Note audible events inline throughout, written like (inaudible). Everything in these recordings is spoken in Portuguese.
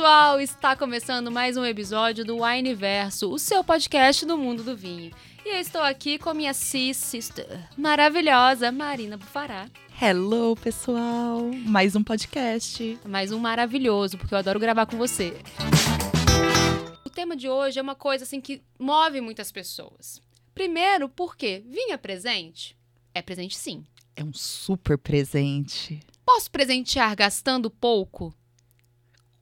pessoal! Está começando mais um episódio do Wine Verso, o seu podcast do mundo do vinho. E eu estou aqui com minha sis sister maravilhosa, Marina Bufará. Hello, pessoal! Mais um podcast. Mais um maravilhoso, porque eu adoro gravar com você. O tema de hoje é uma coisa assim que move muitas pessoas. Primeiro, porque vinho é presente? É presente sim. É um super presente. Posso presentear gastando pouco?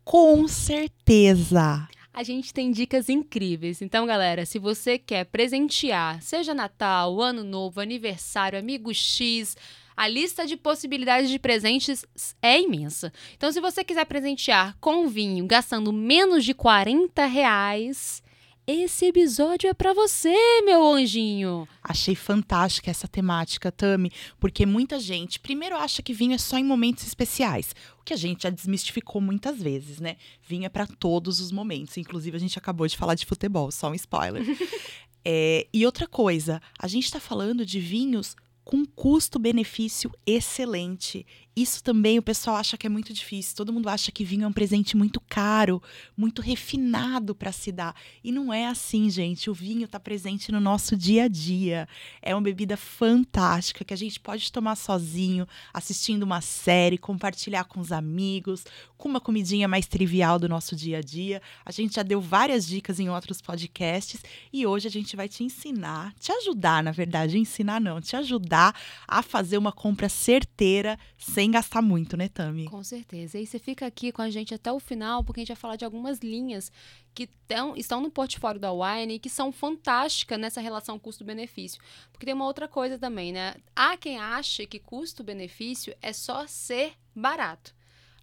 Com certeza! A gente tem dicas incríveis. Então, galera, se você quer presentear, seja Natal, Ano Novo, aniversário, amigo X, a lista de possibilidades de presentes é imensa. Então, se você quiser presentear com vinho gastando menos de 40 reais, esse episódio é para você, meu anjinho. Achei fantástica essa temática, Tami, porque muita gente primeiro acha que vinho é só em momentos especiais, o que a gente já desmistificou muitas vezes, né? Vinho é para todos os momentos, inclusive a gente acabou de falar de futebol, só um spoiler. (laughs) é, e outra coisa, a gente está falando de vinhos com custo-benefício excelente. Isso também o pessoal acha que é muito difícil. Todo mundo acha que vinho é um presente muito caro, muito refinado para se dar. E não é assim, gente. O vinho está presente no nosso dia a dia. É uma bebida fantástica que a gente pode tomar sozinho, assistindo uma série, compartilhar com os amigos, com uma comidinha mais trivial do nosso dia a dia. A gente já deu várias dicas em outros podcasts e hoje a gente vai te ensinar, te ajudar, na verdade, ensinar não, te ajudar a fazer uma compra certeira sem gastar muito, né, Tami? Com certeza. E você fica aqui com a gente até o final, porque a gente vai falar de algumas linhas que tão, estão no portfólio da Wine e que são fantásticas nessa relação custo-benefício. Porque tem uma outra coisa também, né? Há quem acha que custo-benefício é só ser barato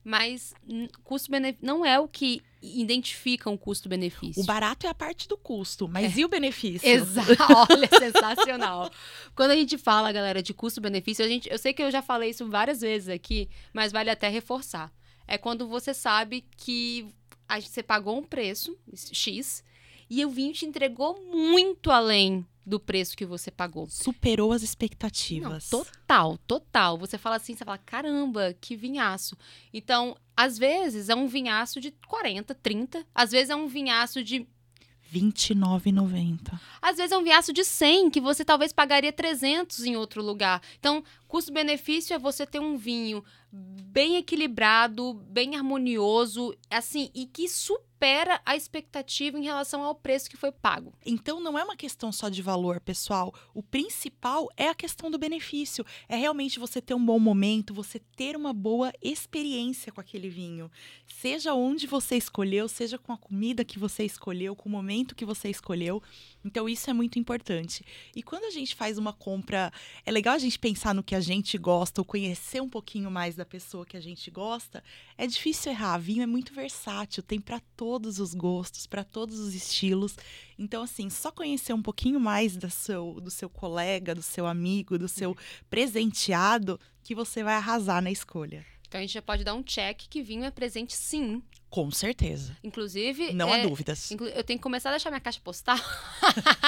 mas custo-benefício não é o que identifica um custo-benefício. O barato é a parte do custo, mas é. e o benefício? Exato, (laughs) olha, sensacional. Quando a gente fala, galera, de custo-benefício, a gente, eu sei que eu já falei isso várias vezes aqui, mas vale até reforçar. É quando você sabe que a, você pagou um preço X e o vinho te entregou muito além do preço que você pagou. Superou as expectativas. Não, total, total. Você fala assim, você fala, caramba, que vinhaço. Então, às vezes é um vinhaço de 40, 30, às vezes é um vinhaço de 29,90. Às vezes é um vinhaço de 100 que você talvez pagaria 300 em outro lugar. Então, custo-benefício é você ter um vinho bem equilibrado, bem harmonioso, assim, e que supera a expectativa em relação ao preço que foi pago. Então não é uma questão só de valor, pessoal. O principal é a questão do benefício. É realmente você ter um bom momento, você ter uma boa experiência com aquele vinho. Seja onde você escolheu, seja com a comida que você escolheu, com o momento que você escolheu. Então isso é muito importante. E quando a gente faz uma compra, é legal a gente pensar no que a gente gosta ou conhecer um pouquinho mais da pessoa que a gente gosta, é difícil errar. Vinho é muito versátil, tem para todos os gostos, para todos os estilos. Então, assim, só conhecer um pouquinho mais do seu, do seu colega, do seu amigo, do seu presenteado, que você vai arrasar na escolha. Então a gente já pode dar um check que vinho é presente sim. Com certeza. Inclusive. Não é, há dúvidas. Eu tenho que começar a deixar minha caixa postal.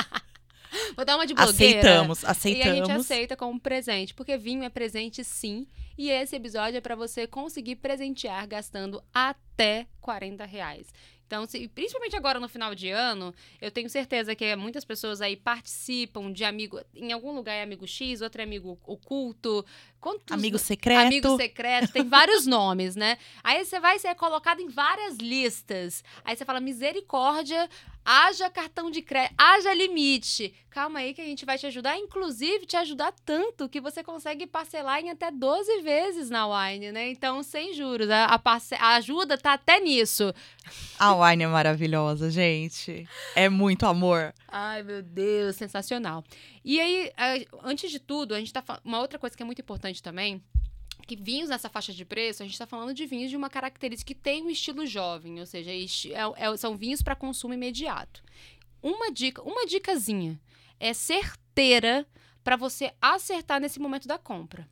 (laughs) Vou dar uma de blogueira. Aceitamos, aceitamos. E a gente aceita como presente, porque vinho é presente sim. E esse episódio é para você conseguir presentear gastando até 40 reais. Então, se, principalmente agora no final de ano, eu tenho certeza que muitas pessoas aí participam de amigo. Em algum lugar é amigo X, outro é amigo oculto. Quantos, amigo secreto. Amigo secreto, tem vários (laughs) nomes, né? Aí você vai ser colocado em várias listas. Aí você fala, misericórdia, haja cartão de crédito, haja limite. Calma aí que a gente vai te ajudar, inclusive te ajudar tanto que você consegue parcelar em até 12 vezes na Wine, né? Então, sem juros. A, a, a ajuda tá até nisso. A Wine é maravilhosa, gente. É muito amor. Ai, meu Deus, sensacional. E aí, antes de tudo, a gente tá uma outra coisa que é muito importante também que vinhos nessa faixa de preço, a gente está falando de vinhos de uma característica que tem um estilo jovem, ou seja, é, é, são vinhos para consumo imediato. Uma dica, uma dicasinha é certeira para você acertar nesse momento da compra.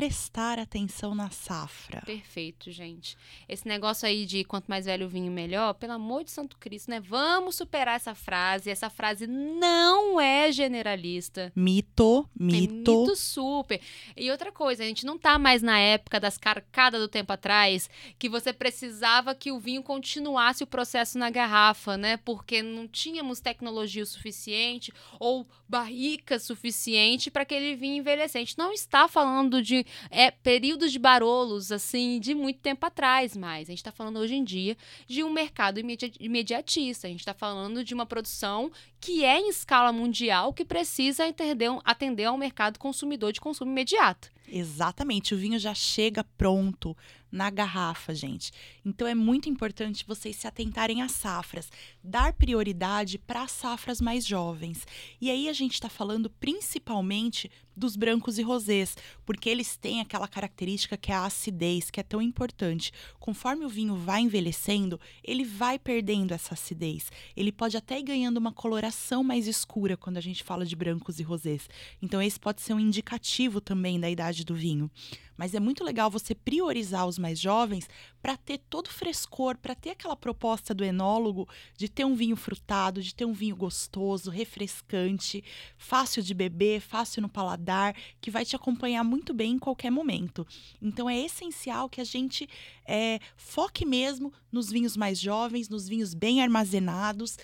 Prestar atenção na safra. Perfeito, gente. Esse negócio aí de quanto mais velho o vinho, melhor, pelo amor de Santo Cristo, né? Vamos superar essa frase. Essa frase não é generalista. Mito, É mito. mito super. E outra coisa, a gente não tá mais na época das carcadas do tempo atrás, que você precisava que o vinho continuasse o processo na garrafa, né? Porque não tínhamos tecnologia o suficiente ou barrica suficiente para aquele vinho envelhecer. A gente não está falando de é, períodos de barolos, assim, de muito tempo atrás, mais. A gente está falando hoje em dia de um mercado imedi- imediatista. A gente está falando de uma produção que é em escala mundial, que precisa atender, atender ao mercado consumidor de consumo imediato. Exatamente, o vinho já chega pronto na garrafa, gente. Então é muito importante vocês se atentarem às safras, dar prioridade para as safras mais jovens. E aí a gente está falando principalmente dos brancos e rosés, porque eles têm aquela característica que é a acidez, que é tão importante. Conforme o vinho vai envelhecendo, ele vai perdendo essa acidez. Ele pode até ir ganhando uma coloração mais escura quando a gente fala de brancos e rosés. Então esse pode ser um indicativo também da idade do vinho. Mas é muito legal você priorizar os mais jovens para ter todo o frescor, para ter aquela proposta do enólogo de ter um vinho frutado, de ter um vinho gostoso, refrescante, fácil de beber, fácil no paladar, que vai te acompanhar muito bem em qualquer momento. Então é essencial que a gente é, foque mesmo nos vinhos mais jovens, nos vinhos bem armazenados.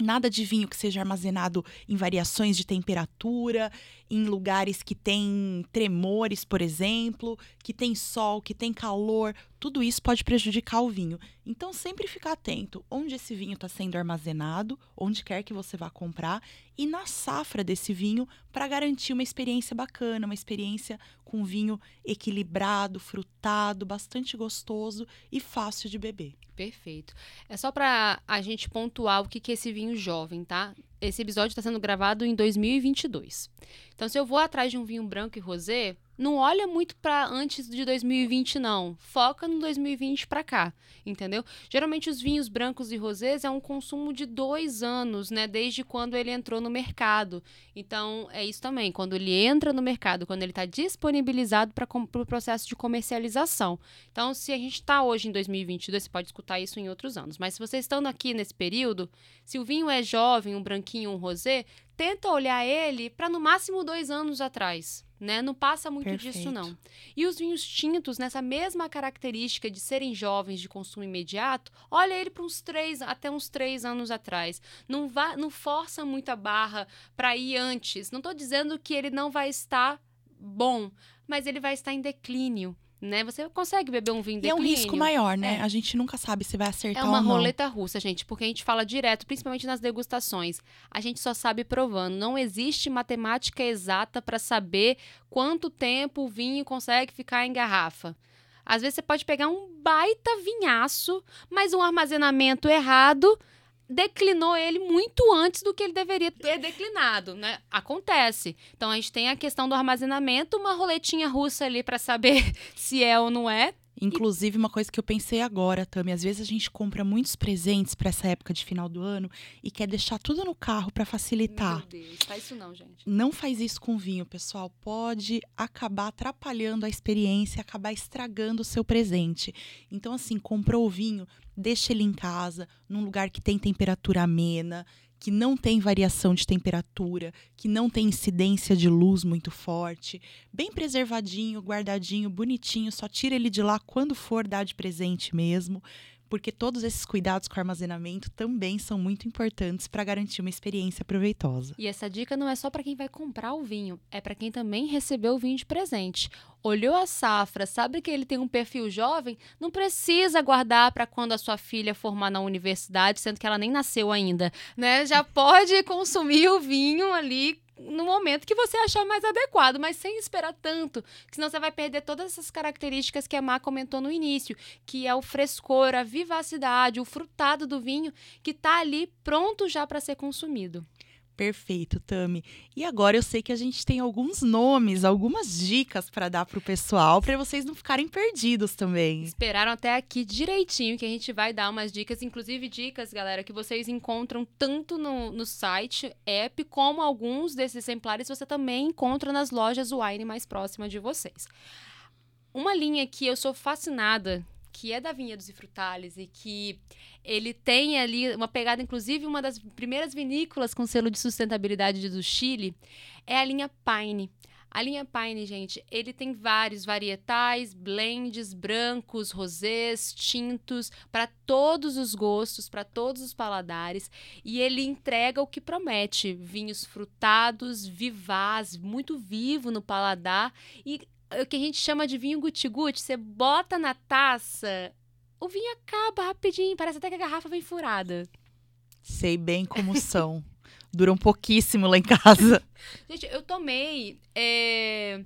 Nada de vinho que seja armazenado em variações de temperatura, em lugares que tem tremores, por exemplo, que tem sol, que tem calor, tudo isso pode prejudicar o vinho. Então, sempre ficar atento onde esse vinho está sendo armazenado, onde quer que você vá comprar, e na safra desse vinho para garantir uma experiência bacana, uma experiência com vinho equilibrado, frutado, bastante gostoso e fácil de beber. Perfeito. É só para a gente pontuar o que, que é esse vinho jovem, tá? Esse episódio está sendo gravado em 2022. Então, se eu vou atrás de um vinho branco e rosé, não olha muito para antes de 2020, não. Foca no 2020 para cá, entendeu? Geralmente, os vinhos brancos e rosés é um consumo de dois anos, né? Desde quando ele entrou no mercado. Então, é isso também. Quando ele entra no mercado, quando ele está disponibilizado para o pro processo de comercialização. Então, se a gente está hoje em 2022, você pode escutar isso em outros anos. Mas se vocês estão aqui nesse período, se o vinho é jovem, um branquinho, um rosé, tenta olhar ele para no máximo dois anos atrás. Né? Não passa muito Perfeito. disso, não. E os vinhos tintos, nessa mesma característica de serem jovens de consumo imediato, olha ele para uns três, até uns três anos atrás. Não, vá, não força muita barra para ir antes. Não estou dizendo que ele não vai estar bom, mas ele vai estar em declínio. Né? Você consegue beber um vinho em E é um risco maior, né? É. A gente nunca sabe se vai É acertar uma ou não. roleta russa, gente, porque a gente fala direto, principalmente nas degustações. A gente só sabe provando. Não existe matemática exata para saber quanto tempo o vinho consegue ficar em garrafa. Às vezes você pode pegar um baita vinhaço, mas um armazenamento errado declinou ele muito antes do que ele deveria ter declinado, né? Acontece. Então a gente tem a questão do armazenamento, uma roletinha russa ali para saber (laughs) se é ou não é. Inclusive, uma coisa que eu pensei agora, Tami, às vezes a gente compra muitos presentes para essa época de final do ano e quer deixar tudo no carro para facilitar. Meu Deus, faz isso não, gente. Não faz isso com vinho, pessoal. Pode acabar atrapalhando a experiência, acabar estragando o seu presente. Então, assim, comprou o vinho, deixa ele em casa, num lugar que tem temperatura amena, que não tem variação de temperatura, que não tem incidência de luz muito forte, bem preservadinho, guardadinho, bonitinho, só tira ele de lá quando for dar de presente mesmo, porque todos esses cuidados com armazenamento também são muito importantes para garantir uma experiência proveitosa. E essa dica não é só para quem vai comprar o vinho, é para quem também recebeu o vinho de presente. Olhou a safra, sabe que ele tem um perfil jovem, não precisa guardar para quando a sua filha formar na universidade, sendo que ela nem nasceu ainda, né? Já pode consumir o vinho ali no momento que você achar mais adequado, mas sem esperar tanto, que senão você vai perder todas essas características que a Má comentou no início, que é o frescor, a vivacidade, o frutado do vinho que está ali pronto já para ser consumido. Perfeito, Tami. E agora eu sei que a gente tem alguns nomes, algumas dicas para dar para o pessoal, para vocês não ficarem perdidos também. Esperaram até aqui direitinho que a gente vai dar umas dicas, inclusive dicas, galera, que vocês encontram tanto no, no site, app, como alguns desses exemplares você também encontra nas lojas Wine mais próximas de vocês. Uma linha que eu sou fascinada que é da Vinhedos e Frutales e que ele tem ali uma pegada, inclusive uma das primeiras vinícolas com selo de sustentabilidade do Chile, é a linha Pine. A linha Pine, gente, ele tem vários varietais, blends, brancos, rosés, tintos, para todos os gostos, para todos os paladares, e ele entrega o que promete: vinhos frutados, vivaz, muito vivo no paladar e o que a gente chama de vinho guti-guti, você bota na taça, o vinho acaba rapidinho, parece até que a garrafa vem furada. Sei bem como são. (laughs) Duram pouquíssimo lá em casa. gente, eu tomei. É...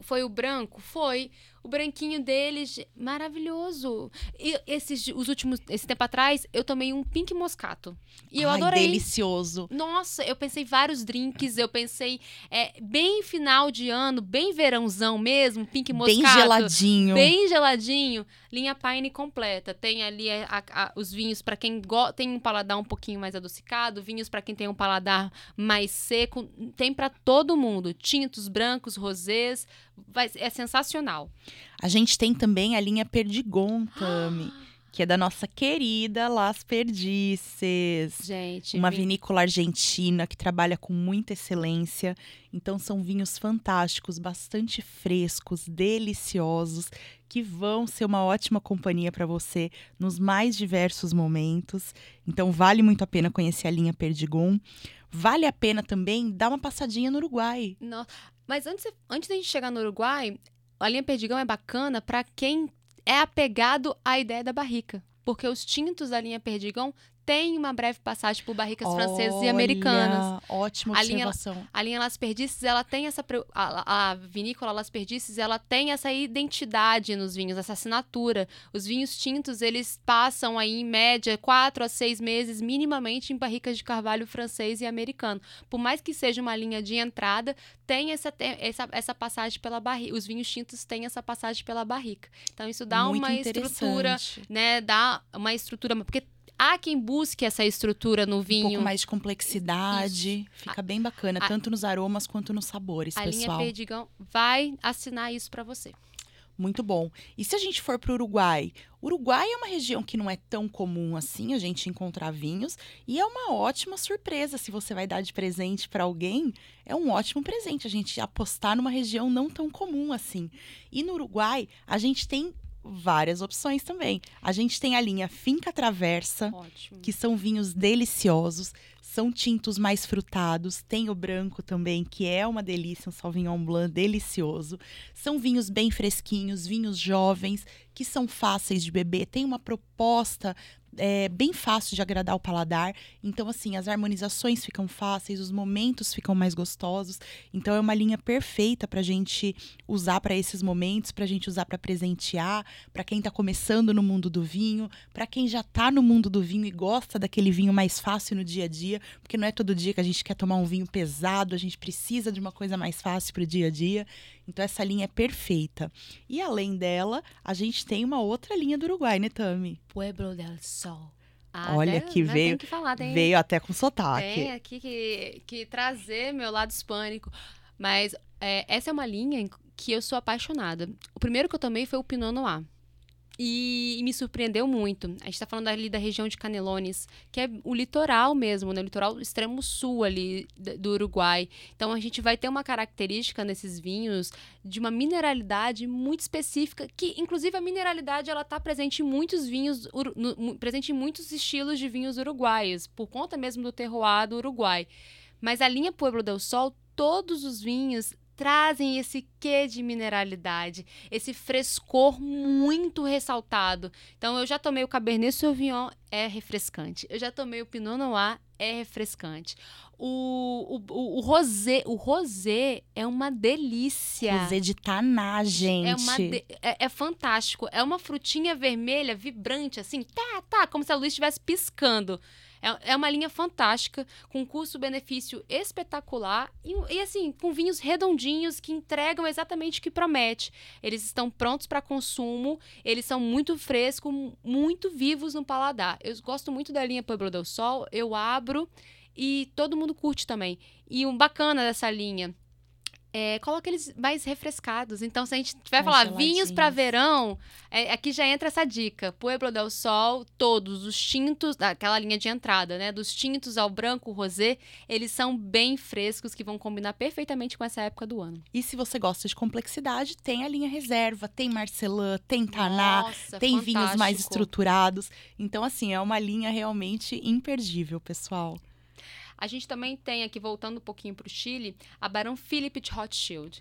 Foi o branco? Foi. O branquinho deles, maravilhoso. E esses, os últimos, esse tempo atrás, eu tomei um pink moscato. E eu Ai, adorei. delicioso. Nossa, eu pensei vários drinks, eu pensei é, bem final de ano, bem verãozão mesmo, pink moscato. Bem geladinho. Bem geladinho. Linha Pine completa. Tem ali a, a, os vinhos para quem tem um paladar um pouquinho mais adocicado, vinhos para quem tem um paladar mais seco. Tem para todo mundo. Tintos, brancos, rosés. Vai, é sensacional. A gente tem também a linha Perdigon, Tami. Que é da nossa querida Las Perdices. Gente, uma vin- vinícola argentina que trabalha com muita excelência. Então são vinhos fantásticos, bastante frescos, deliciosos, que vão ser uma ótima companhia para você nos mais diversos momentos. Então vale muito a pena conhecer a linha Perdigon. Vale a pena também dar uma passadinha no Uruguai. No- Mas antes, antes da gente chegar no Uruguai, a linha Perdigão é bacana para quem é apegado à ideia da barrica. Porque os tintos da linha Perdigão têm uma breve passagem por barricas francesas e americanas. Olha, Ótima A linha- observação. A linha Las Perdices, ela tem essa. A, a vinícola Las Perdices, ela tem essa identidade nos vinhos, essa assinatura. Os vinhos tintos, eles passam aí, em média, quatro a seis meses, minimamente, em barricas de carvalho francês e americano. Por mais que seja uma linha de entrada, tem essa, essa, essa passagem pela barrica. Os vinhos tintos têm essa passagem pela barrica. Então, isso dá Muito uma estrutura, né? Dá uma estrutura. Porque há quem busque essa estrutura no Um vinho. pouco mais de complexidade. Fica bem bacana, a- tanto nos aromas quanto nos sabores, a linha pessoal. Perdigão vai assinar isso para você. Muito bom. E se a gente for para o Uruguai? Uruguai é uma região que não é tão comum assim a gente encontrar vinhos e é uma ótima surpresa se você vai dar de presente para alguém. É um ótimo presente a gente apostar numa região não tão comum assim. E no Uruguai a gente tem várias opções também. A gente tem a linha Finca Traversa, Ótimo. que são vinhos deliciosos, são tintos mais frutados, tem o branco também, que é uma delícia, um Sauvignon Blanc delicioso. São vinhos bem fresquinhos, vinhos jovens, que são fáceis de beber, tem uma proposta é, bem fácil de agradar o paladar. Então, assim, as harmonizações ficam fáceis, os momentos ficam mais gostosos. Então, é uma linha perfeita para gente usar para esses momentos, para gente usar para presentear, para quem está começando no mundo do vinho, para quem já está no mundo do vinho e gosta daquele vinho mais fácil no dia a dia, porque não é todo dia que a gente quer tomar um vinho pesado, a gente precisa de uma coisa mais fácil para o dia a dia. Então, essa linha é perfeita. E além dela, a gente tem uma outra linha do Uruguai, né, Tami? Pueblo del Sol. Olha tem- que né, veio- que falar, tem, Veio até com sotaque. tem aqui que, que trazer meu lado hispânico. Mas é, essa é uma linha que eu sou apaixonada. O primeiro que eu tomei foi o Pinot Noir. E, me surpreendeu muito. A gente tá falando ali da região de Canelones, que é o litoral mesmo, né? O litoral extremo sul ali do Uruguai. Então a gente vai ter uma característica nesses vinhos de uma mineralidade muito específica, que inclusive a mineralidade ela tá presente em muitos vinhos, no- presente em muitos estilos de vinhos uruguaios, por conta mesmo do terroir do Uruguai. Mas a linha Pueblo del Sol, todos os vinhos trazem esse quê de mineralidade, esse frescor muito ressaltado. Então eu já tomei o Cabernet Sauvignon, é refrescante. Eu já tomei o Pinot Noir, é refrescante. O, o, o, o rosé, o rosé é uma delícia. Rosé de taná, gente. É, de- é, é fantástico. É uma frutinha vermelha, vibrante, assim, tá, tá, como se a luz estivesse piscando. É, é uma linha fantástica, com custo-benefício espetacular e, e, assim, com vinhos redondinhos que entregam exatamente o que promete. Eles estão prontos para consumo, eles são muito frescos, muito vivos no paladar. Eu gosto muito da linha Pueblo del Sol, eu abro e todo mundo curte também. E um bacana dessa linha é, coloca eles mais refrescados. Então, se a gente tiver falar vinhos para verão, é, aqui já entra essa dica. Pueblo del Sol, todos os tintos, aquela linha de entrada, né? Dos tintos ao branco, rosé, eles são bem frescos, que vão combinar perfeitamente com essa época do ano. E se você gosta de complexidade, tem a linha reserva, tem Marcelin, tem Taná, Nossa, tem fantástico. vinhos mais estruturados. Então, assim, é uma linha realmente imperdível, pessoal. A gente também tem aqui, voltando um pouquinho para o Chile, a Barão Philip de Rothschild.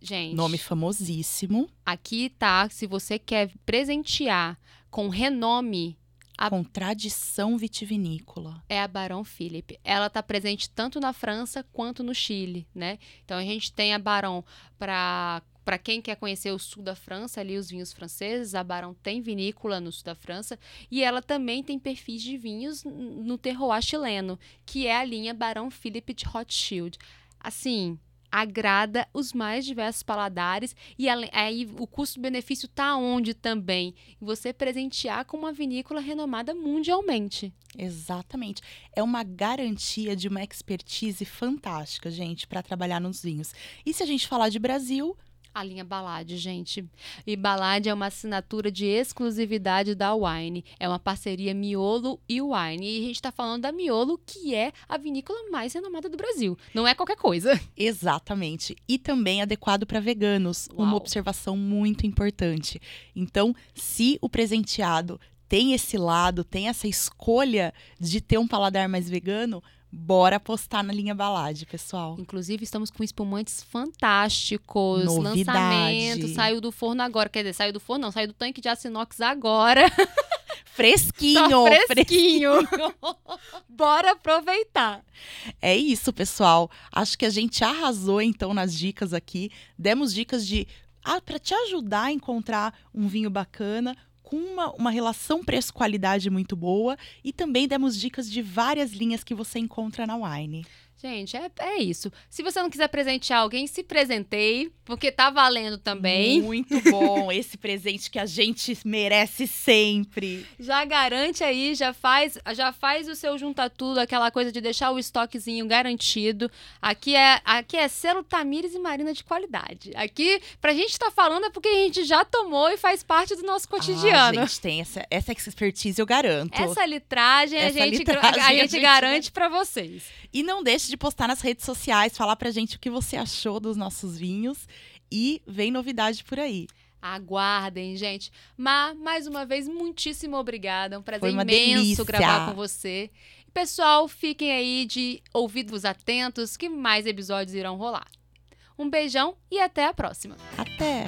Gente. Nome famosíssimo. Aqui tá, se você quer presentear com renome. A... Com tradição vitivinícola. É a Barão Philip. Ela está presente tanto na França quanto no Chile, né? Então a gente tem a Barão para para quem quer conhecer o sul da França, ali os vinhos franceses, a Baron tem vinícola no sul da França e ela também tem perfis de vinhos no terroir chileno, que é a linha Barão Philippe de Rothschild. Assim, agrada os mais diversos paladares e aí o custo-benefício está onde também? Você presentear com uma vinícola renomada mundialmente. Exatamente. É uma garantia de uma expertise fantástica, gente, para trabalhar nos vinhos. E se a gente falar de Brasil, a linha Balade, gente. E Balade é uma assinatura de exclusividade da Wine. É uma parceria Miolo e Wine. E a gente está falando da Miolo, que é a vinícola mais renomada do Brasil. Não é qualquer coisa. (laughs) Exatamente. E também adequado para veganos. Uau. Uma observação muito importante. Então, se o presenteado tem esse lado, tem essa escolha de ter um paladar mais vegano, Bora postar na linha Balade, pessoal. Inclusive, estamos com espumantes fantásticos. Novidade. Lançamento, saiu do forno agora. Quer dizer, saiu do forno, não, saiu do tanque de aço inox agora. (laughs) Fresquinho, tá fresquinho. fresquinho. (laughs) Bora aproveitar. É isso, pessoal. Acho que a gente arrasou então nas dicas aqui. Demos dicas de ah, para te ajudar a encontrar um vinho bacana, com uma, uma relação preço-qualidade muito boa e também demos dicas de várias linhas que você encontra na Wine. Gente, é, é isso. Se você não quiser presentear alguém, se presenteie, porque tá valendo também. Muito bom (laughs) esse presente que a gente merece sempre. Já garante aí, já faz, já faz o seu junta tudo, aquela coisa de deixar o estoquezinho garantido. Aqui é, aqui é selo Tamires e Marina de qualidade. Aqui, pra gente estar tá falando é porque a gente já tomou e faz parte do nosso cotidiano. Ah, a gente tem essa, essa expertise, eu garanto. Essa litragem, essa a, gente, litragem a, a, gente, garante para vocês. E não deixe de postar nas redes sociais, falar pra gente o que você achou dos nossos vinhos e vem novidade por aí. Aguardem, gente. Mas, mais uma vez, muitíssimo obrigada. É um prazer imenso delícia. gravar com você. Pessoal, fiquem aí de ouvidos atentos que mais episódios irão rolar. Um beijão e até a próxima. Até!